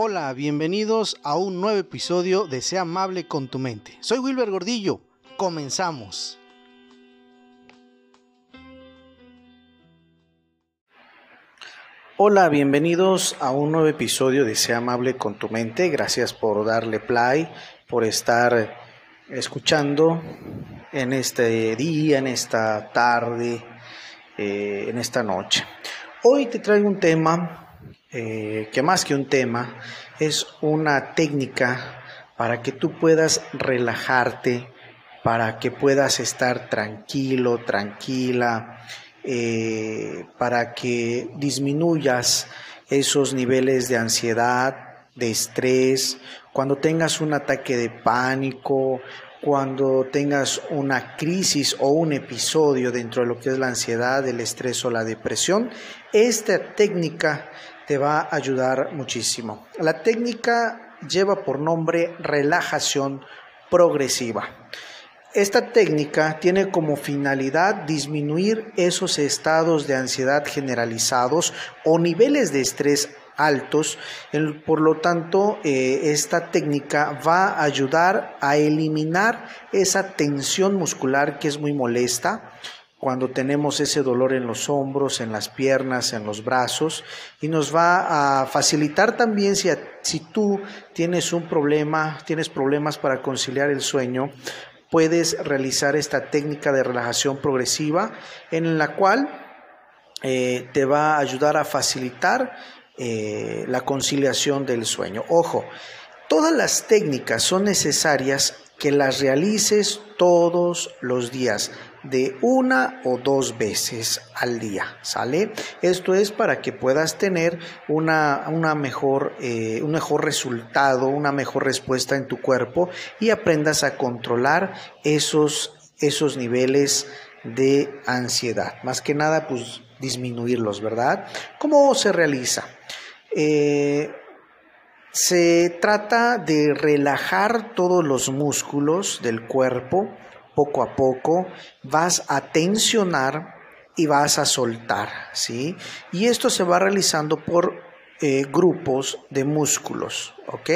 Hola, bienvenidos a un nuevo episodio de Sea amable con tu mente. Soy Wilber Gordillo. Comenzamos. Hola, bienvenidos a un nuevo episodio de Sea amable con tu mente. Gracias por darle play, por estar escuchando en este día, en esta tarde, eh, en esta noche. Hoy te traigo un tema eh, que más que un tema, es una técnica para que tú puedas relajarte, para que puedas estar tranquilo, tranquila, eh, para que disminuyas esos niveles de ansiedad, de estrés, cuando tengas un ataque de pánico, cuando tengas una crisis o un episodio dentro de lo que es la ansiedad, el estrés o la depresión, esta técnica te va a ayudar muchísimo. La técnica lleva por nombre relajación progresiva. Esta técnica tiene como finalidad disminuir esos estados de ansiedad generalizados o niveles de estrés altos. Por lo tanto, eh, esta técnica va a ayudar a eliminar esa tensión muscular que es muy molesta cuando tenemos ese dolor en los hombros, en las piernas, en los brazos, y nos va a facilitar también si, tú tienes un problema, tienes problemas para conciliar el sueño, puedes realizar esta técnica de relajación progresiva en la cual eh, te va a ayudar a facilitar eh, la conciliación del sueño. Ojo, todas las técnicas son necesarias que las realices todos los días de una o dos veces al día, ¿sale? Esto es para que puedas tener una, una mejor, eh, un mejor resultado, una mejor respuesta en tu cuerpo y aprendas a controlar esos, esos niveles de ansiedad. Más que nada, pues disminuirlos, ¿verdad? ¿Cómo se realiza? Eh, se trata de relajar todos los músculos del cuerpo, poco a poco, vas a tensionar y vas a soltar, ¿sí? Y esto se va realizando por eh, grupos de músculos, ¿ok?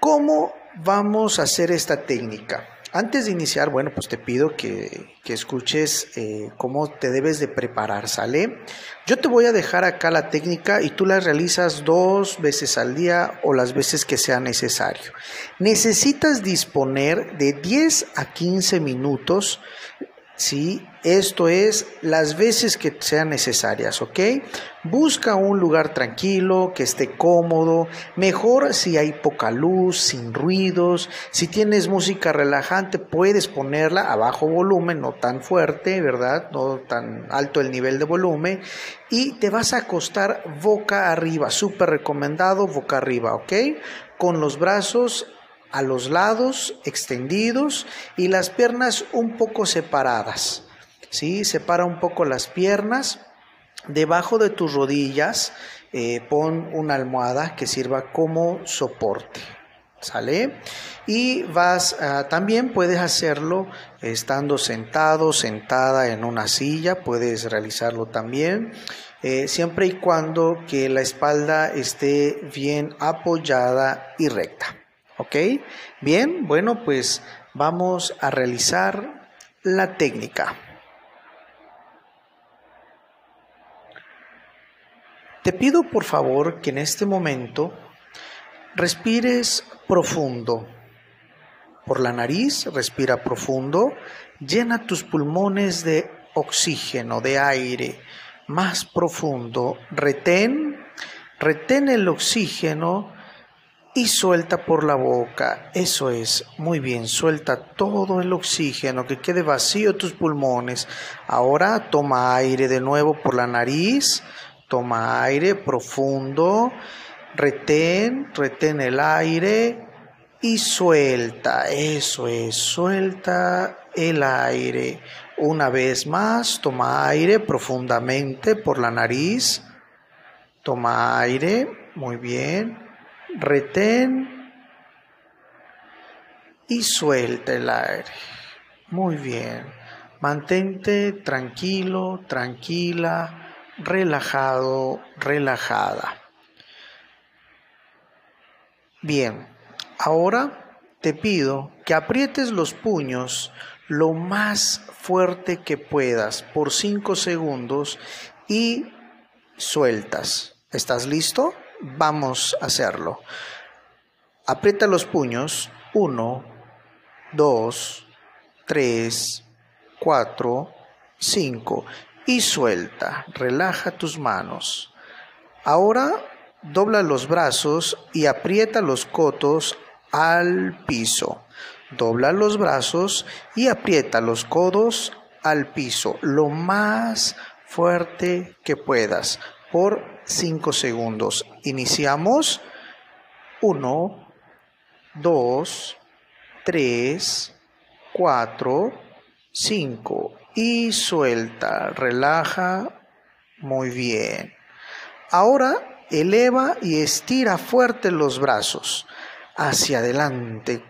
¿Cómo vamos a hacer esta técnica? Antes de iniciar, bueno, pues te pido que, escuches eh, cómo te debes de preparar, ¿sale? Yo te voy a dejar acá la técnica y tú la realizas dos veces al día o las veces que sea necesario. Necesitas disponer de 10 a 15 minutos ¿sí? Esto es las veces que sean necesarias, ¿ok? Busca un lugar tranquilo, que esté cómodo, mejor si hay poca luz, sin ruidos, si tienes música relajante puedes ponerla a bajo volumen, no tan fuerte, ¿verdad? No tan alto el nivel de volumen y te vas a acostar boca arriba, súper recomendado boca arriba, ¿ok? Con los brazos a los lados extendidos y las piernas un poco separadas. ¿sí? Separa un poco las piernas. Debajo de tus rodillas eh, pon una almohada que sirva como soporte. ¿Sale? Y vas, ah, también puedes hacerlo estando sentado, sentada en una silla, puedes realizarlo también, eh, siempre y cuando que la espalda esté bien apoyada y recta. ¿Ok? Bien, bueno, pues vamos a realizar la técnica. Te pido por favor que en este momento respires profundo. Por la nariz, respira profundo, llena tus pulmones de oxígeno, de aire más profundo. Retén, retén el oxígeno y suelta por la boca. Eso es, muy bien, suelta todo el oxígeno, que quede vacío tus pulmones. Ahora toma aire de nuevo por la nariz, toma aire profundo, retén, retén el aire y suelta. Eso es, suelta el aire. Una vez más, toma aire profundamente por la nariz. Toma aire, muy bien retén y suelta el aire. Muy bien. Mantente tranquilo, tranquila, relajado, relajada. Bien, ahora te pido que aprietes los puños lo más fuerte que puedas por 5 segundos y sueltas. ¿Estás listo? Vamos a hacerlo. Aprieta los puños. 1, 2, 3, 4, 5 y suelta. Relaja tus manos. Ahora dobla los brazos y aprieta los codos al piso. Dobla los brazos y aprieta los codos al piso lo más fuerte que puedas por 5 segundos. Iniciamos. 1, 2, 3, 4, 5 y suelta. Relaja. Muy bien. Ahora eleva y estira fuerte los brazos hacia adelante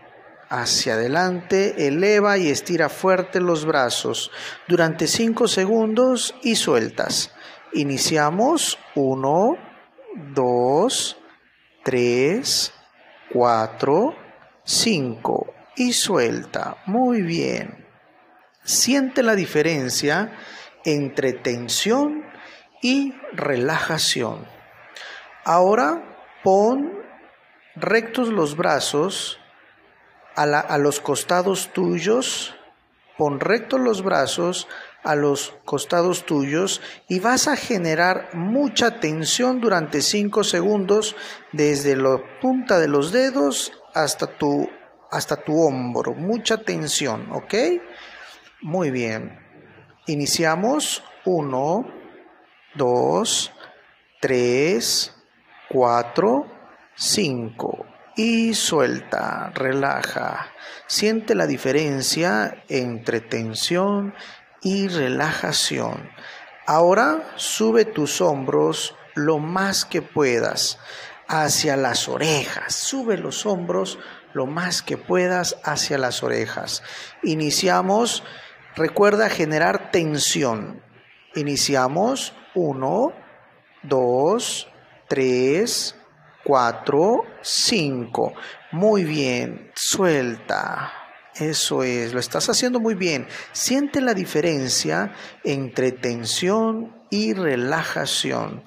hacia adelante, eleva y estira fuerte los brazos durante 5 segundos y sueltas. Iniciamos 1, 2, 3, 4, 5 y suelta. Muy bien. Siente la diferencia entre tensión y relajación. Ahora pon rectos los brazos a, los costados tuyos, pon rectos los brazos a los costados tuyos y vas a generar mucha tensión durante 5 segundos desde la punta de los dedos hasta tu, hasta tu hombro. Mucha tensión, ¿ok? Muy bien. Iniciamos. 1, 2, 3, 4, 5 y suelta, relaja. Siente la diferencia entre tensión y relajación. Ahora sube tus hombros lo más que puedas hacia las orejas. Sube los hombros lo más que puedas hacia las orejas. Iniciamos, recuerda generar tensión. Iniciamos 1, 2, 3, 4, 5. Muy bien, suelta. Eso es, lo estás haciendo muy bien. Siente la diferencia entre tensión y relajación.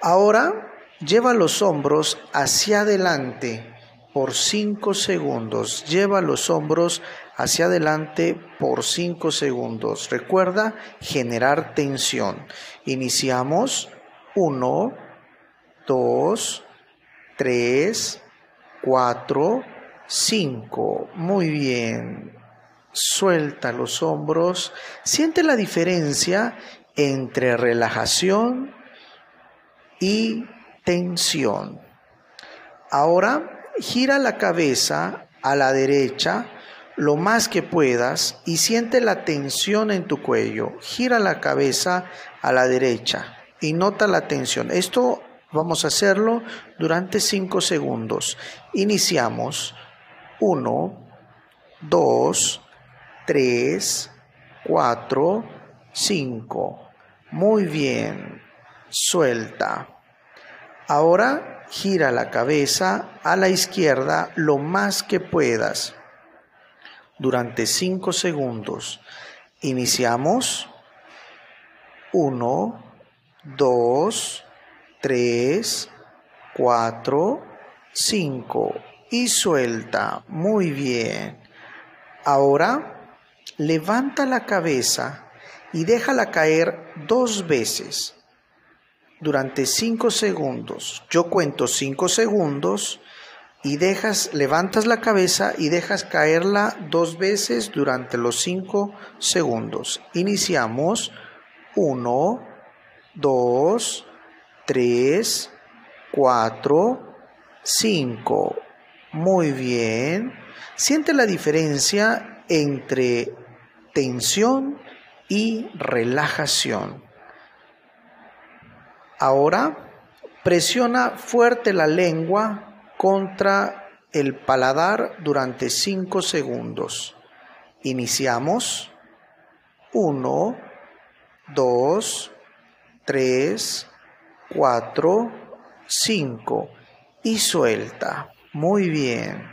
Ahora lleva los hombros hacia adelante por 5 segundos. Lleva los hombros hacia adelante por 5 segundos. Recuerda generar tensión. Iniciamos. 1, 2, 3, 4, 5. Muy bien. Suelta los hombros. Siente la diferencia entre relajación y tensión. Ahora gira la cabeza a la derecha lo más que puedas y siente la tensión en tu cuello. Gira la cabeza a la derecha y nota la tensión. Esto Vamos a hacerlo durante 5 segundos. Iniciamos. 1, 2, 3, 4, 5. Muy bien. Suelta. Ahora gira la cabeza a la izquierda lo más que puedas durante 5 segundos. Iniciamos. 1, 2, 3, 4, 5 y suelta. Muy bien. Ahora levanta la cabeza y déjala caer dos veces durante 5 segundos. Yo cuento 5 segundos y dejas, levantas la cabeza y dejas caerla dos veces durante los 5 segundos. Iniciamos 1, 2, 3, 4, 5. Muy bien. Siente la diferencia entre tensión y relajación. Ahora presiona fuerte la lengua contra el paladar durante 5 segundos. Iniciamos. 1, 2, 3, 4, 5 y suelta. Muy bien.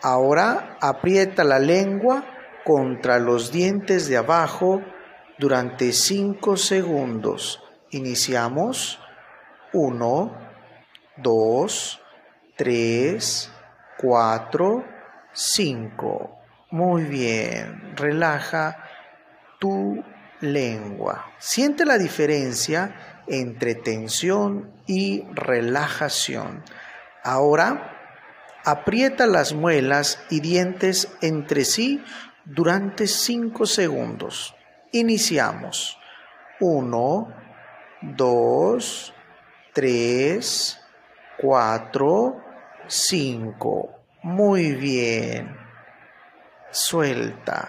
Ahora aprieta la lengua contra los dientes de abajo durante 5 segundos. Iniciamos. 1, 2, 3, 4, 5. Muy bien. Relaja tu lengua. Siente la diferencia entre tensión y relajación. Ahora aprieta las muelas y dientes entre sí durante 5 segundos. Iniciamos. 1, 2, 3, 4, 5. Muy bien. Suelta.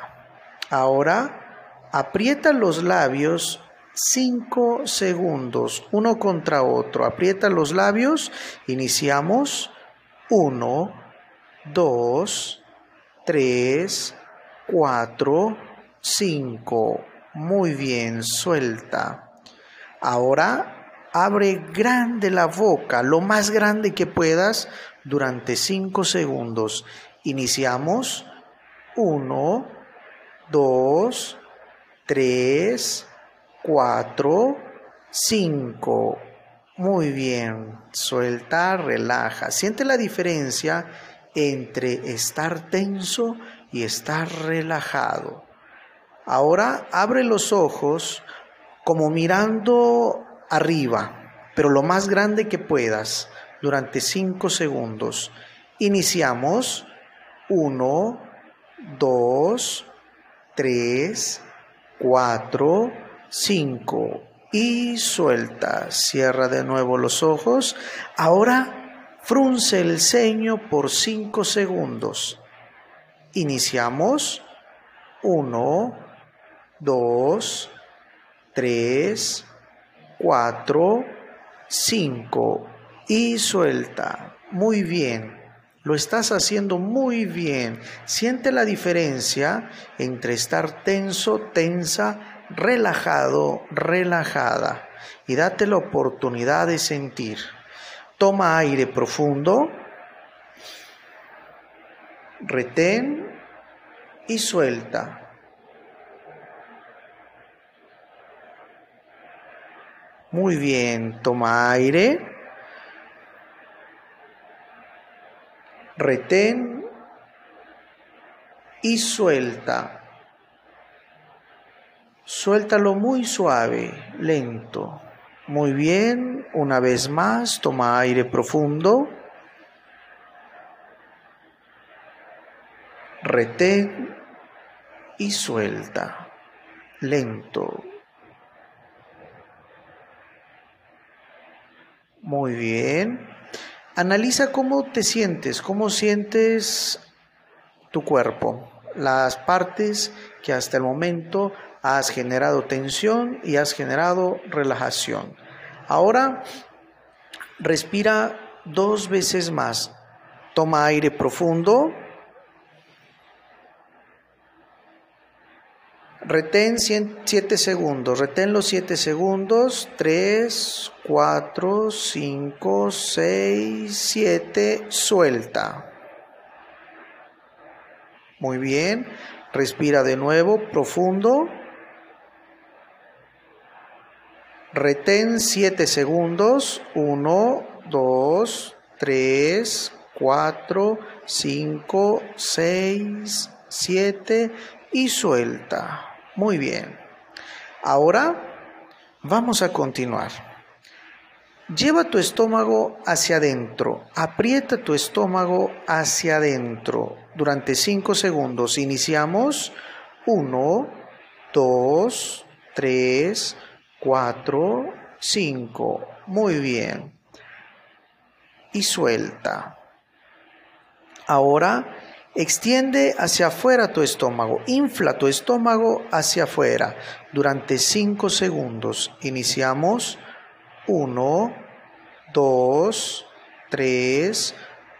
Ahora aprieta los labios 5 segundos, uno contra otro. Aprieta los labios. Iniciamos. 1, 2, 3, 4, 5. Muy bien, suelta. Ahora abre grande la boca, lo más grande que puedas, durante 5 segundos. Iniciamos. 1, 2, 3, 4, 5. Muy bien. Suelta, relaja. Siente la diferencia entre estar tenso y estar relajado. Ahora abre los ojos como mirando arriba, pero lo más grande que puedas durante cinco segundos. Iniciamos. Uno, dos, tres, cuatro, cinco. Y suelta. Cierra de nuevo los ojos. Ahora frunce el ceño por cinco segundos. Iniciamos. Uno, dos, tres, cuatro, cinco. Y suelta. Muy bien. Lo estás haciendo muy bien. Siente la diferencia entre estar tenso, tensa, relajado, relajada. Y date la oportunidad de sentir. Toma aire profundo. Retén y suelta. Muy bien, toma aire. retén y suelta. Suéltalo muy suave, lento. Muy bien, una vez más, toma aire profundo. Retén y suelta, lento. Muy bien. Analiza cómo te sientes, cómo sientes tu cuerpo, las partes que hasta el momento has generado tensión y has generado relajación. Ahora respira dos veces más. Toma aire profundo. Retén 7 segundos, retén los 7 segundos, 3, 4, 5, 6, 7, suelta. Muy bien, respira de nuevo, profundo. Retén 7 segundos, 1, 2, 3, 4, 5, 6, 7 y suelta. Muy bien. Ahora vamos a continuar. Lleva tu estómago hacia adentro, aprieta tu estómago hacia adentro durante 5 segundos. Iniciamos 1, 2, 3, 4, 5. Muy bien. Y suelta. Ahora Extiende hacia afuera tu estómago, infla tu estómago hacia afuera durante 5 segundos. Iniciamos 1, 2, 3,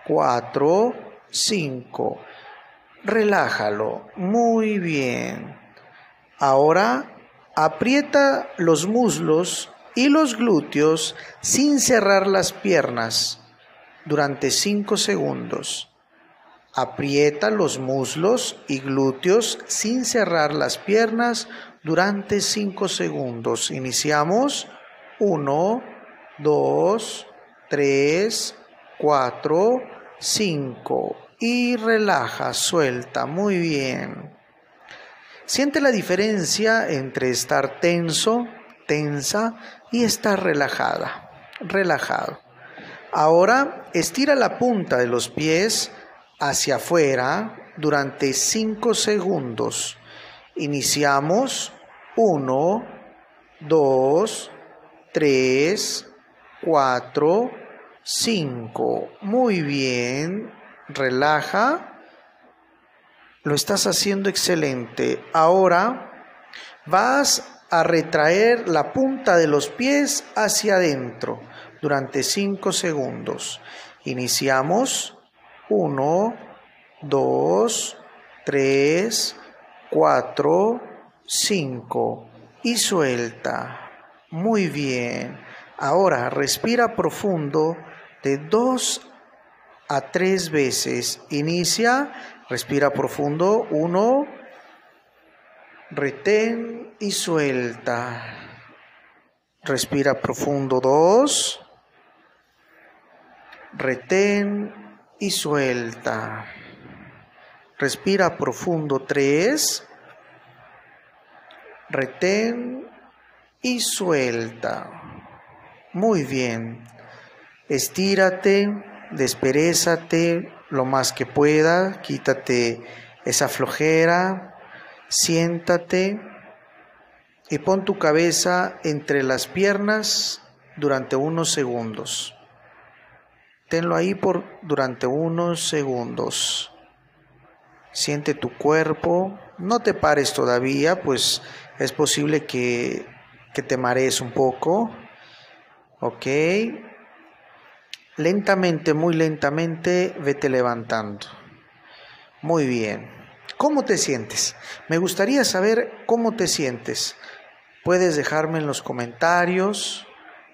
4, 5. Relájalo, muy bien. Ahora aprieta los muslos y los glúteos sin cerrar las piernas durante 5 segundos. Aprieta los muslos y glúteos sin cerrar las piernas durante 5 segundos. Iniciamos. 1, 2, 3, 4, 5. Y relaja, suelta. Muy bien. Siente la diferencia entre estar tenso, tensa y estar relajada, relajado. Ahora estira la punta de los pies hacia afuera durante 5 segundos. Iniciamos 1, 2, 3, 4, 5. Muy bien. Relaja. Lo estás haciendo excelente. Ahora vas a retraer la punta de los pies hacia adentro durante 5 segundos. Iniciamos 1, 2, 3, 4, 5 y suelta. Muy bien. Ahora respira profundo de 2 a 3 veces. Inicia, respira profundo. 1, retén y suelta. Respira profundo. 2, retén y suelta. Respira profundo 3, retén y suelta. Muy bien. Estírate, desperezate lo más que pueda, quítate esa flojera, siéntate y pon tu cabeza entre las piernas durante unos segundos. Tenlo ahí por durante unos segundos. Siente tu cuerpo. No te pares todavía, pues es posible que, que te marees un poco. Ok. Lentamente, muy lentamente, vete levantando. Muy bien. ¿Cómo te sientes? Me gustaría saber cómo te sientes. Puedes dejarme en los comentarios,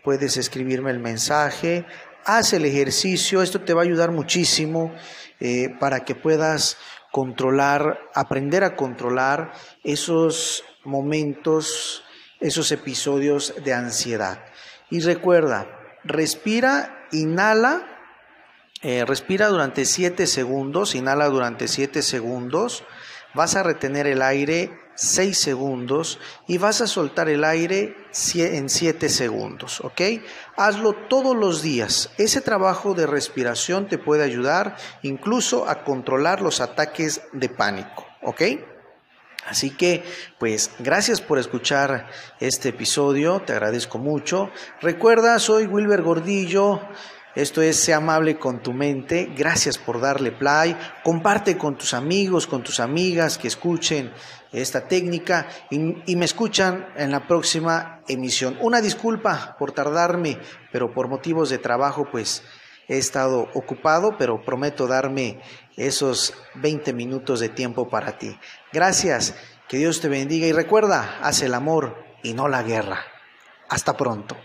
puedes escribirme el mensaje, haz el ejercicio, esto te va a ayudar muchísimo eh, para que puedas controlar, aprender a controlar esos momentos, esos episodios de ansiedad. Y recuerda, respira, inhala, eh, respira durante 7 segundos, inhala durante 7 segundos, vas a retener el aire 6 segundos y vas a soltar el aire en 7 segundos, ¿ok? Hazlo todos los días. Ese trabajo de respiración te puede ayudar incluso a controlar los ataques de pánico, ¿ok? Así que, pues, gracias por escuchar este episodio, te agradezco mucho. Recuerda, soy Wilber Gordillo. Esto es Sea amable con tu mente. Gracias por darle play. Comparte con tus amigos, con tus amigas que escuchen esta técnica y, me escuchan en la próxima emisión. Una disculpa por tardarme, pero por motivos de trabajo pues he estado ocupado, pero prometo darme esos 20 minutos de tiempo para ti. Gracias, que Dios te bendiga y recuerda, haz el amor y no la guerra. Hasta pronto.